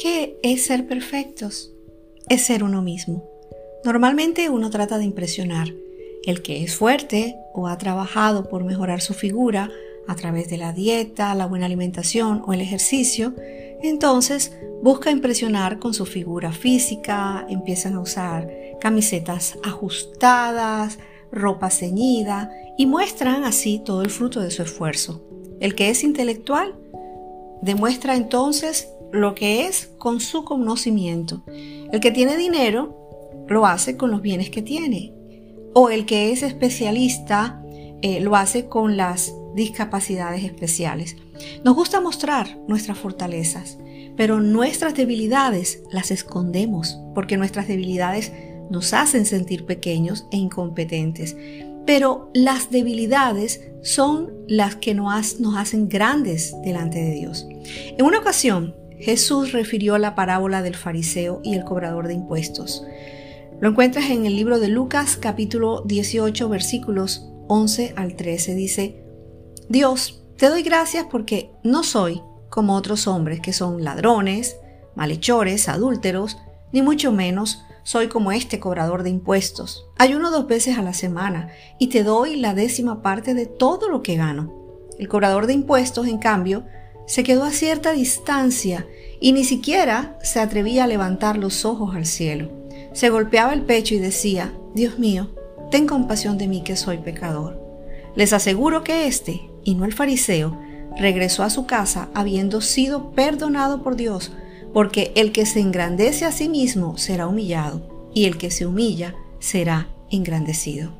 ¿Qué es ser perfectos? Es ser uno mismo. Normalmente uno trata de impresionar. El que es fuerte o ha trabajado por mejorar su figura a través de la dieta, la buena alimentación o el ejercicio, entonces busca impresionar con su figura física, empiezan a usar camisetas ajustadas, ropa ceñida y muestran así todo el fruto de su esfuerzo. El que es intelectual demuestra entonces lo que es con su conocimiento. El que tiene dinero lo hace con los bienes que tiene. O el que es especialista eh, lo hace con las discapacidades especiales. Nos gusta mostrar nuestras fortalezas, pero nuestras debilidades las escondemos porque nuestras debilidades nos hacen sentir pequeños e incompetentes. Pero las debilidades son las que nos, hacen grandes delante de Dios. En una ocasión, Jesús refirió la parábola del fariseo y el cobrador de impuestos. Lo encuentras en el libro de Lucas capítulo 18 versículos 11 al 13. Dice, Dios, te doy gracias porque no soy como otros hombres que son ladrones, malhechores, adúlteros, ni mucho menos soy como este cobrador de impuestos. Ayuno dos veces a la semana y te doy la décima parte de todo lo que gano. El cobrador de impuestos, en cambio, se quedó a cierta distancia y ni siquiera se atrevía a levantar los ojos al cielo. Se golpeaba el pecho y decía, Dios mío, ten compasión de mí que soy pecador. Les aseguro que éste, y no el fariseo, regresó a su casa habiendo sido perdonado por Dios, porque el que se engrandece a sí mismo será humillado, y el que se humilla será engrandecido.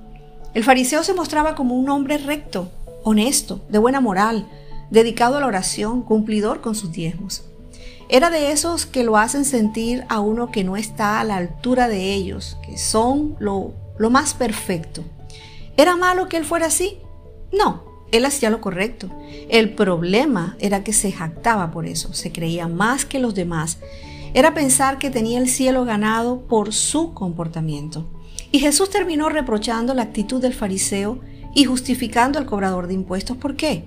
El fariseo se mostraba como un hombre recto, honesto, de buena moral, dedicado a la oración, cumplidor con sus diezmos. Era de esos que lo hacen sentir a uno que no está a la altura de ellos, que son lo, lo más perfecto. ¿Era malo que él fuera así? No, él hacía lo correcto. El problema era que se jactaba por eso, se creía más que los demás. Era pensar que tenía el cielo ganado por su comportamiento. Y Jesús terminó reprochando la actitud del fariseo y justificando al cobrador de impuestos. ¿Por qué?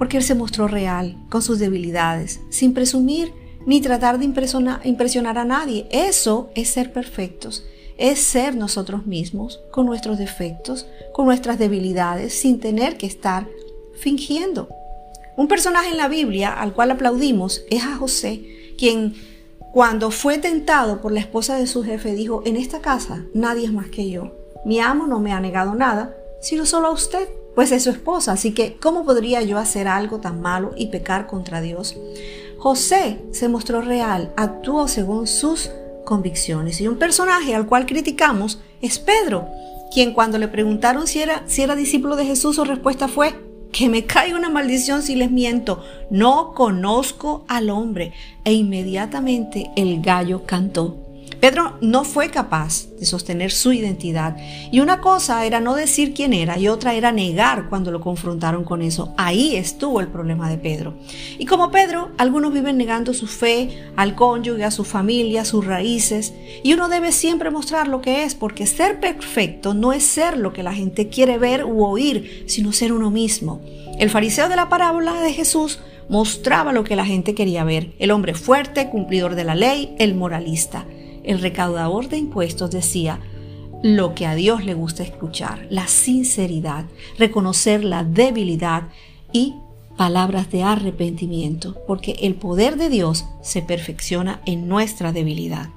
Porque Él se mostró real, con sus debilidades, sin presumir ni tratar de impresionar, a nadie. Eso es ser perfectos, es ser nosotros mismos, con nuestros defectos, con nuestras debilidades, sin tener que estar fingiendo. Un personaje en la Biblia al cual aplaudimos es a José, quien cuando fue tentado por la esposa de su jefe dijo, en esta casa nadie es más que yo. Mi amo no me ha negado nada, sino solo a usted pues es su esposa, así que ¿cómo podría yo hacer algo tan malo y pecar contra Dios? José se mostró real, actuó según sus convicciones y un personaje al cual criticamos es Pedro, quien cuando le preguntaron si era, si era discípulo de Jesús su respuesta fue que me cae una maldición si les miento, no conozco al hombre e inmediatamente el gallo cantó. Pedro no fue capaz de sostener su identidad y una cosa era no decir quién era y otra era negar cuando lo confrontaron con eso. Ahí estuvo el problema de Pedro. Y como Pedro, algunos viven negando su fe al cónyuge, a su familia, a sus raíces y uno debe siempre mostrar lo que es porque ser perfecto no es ser lo que la gente quiere ver u oír, sino ser uno mismo. El fariseo de la parábola de Jesús mostraba lo que la gente quería ver, el hombre fuerte, cumplidor de la ley, el moralista el recaudador de impuestos decía lo que a Dios le gusta escuchar, la sinceridad, reconocer la debilidad y palabras de arrepentimiento, porque el poder de Dios se perfecciona en nuestra debilidad.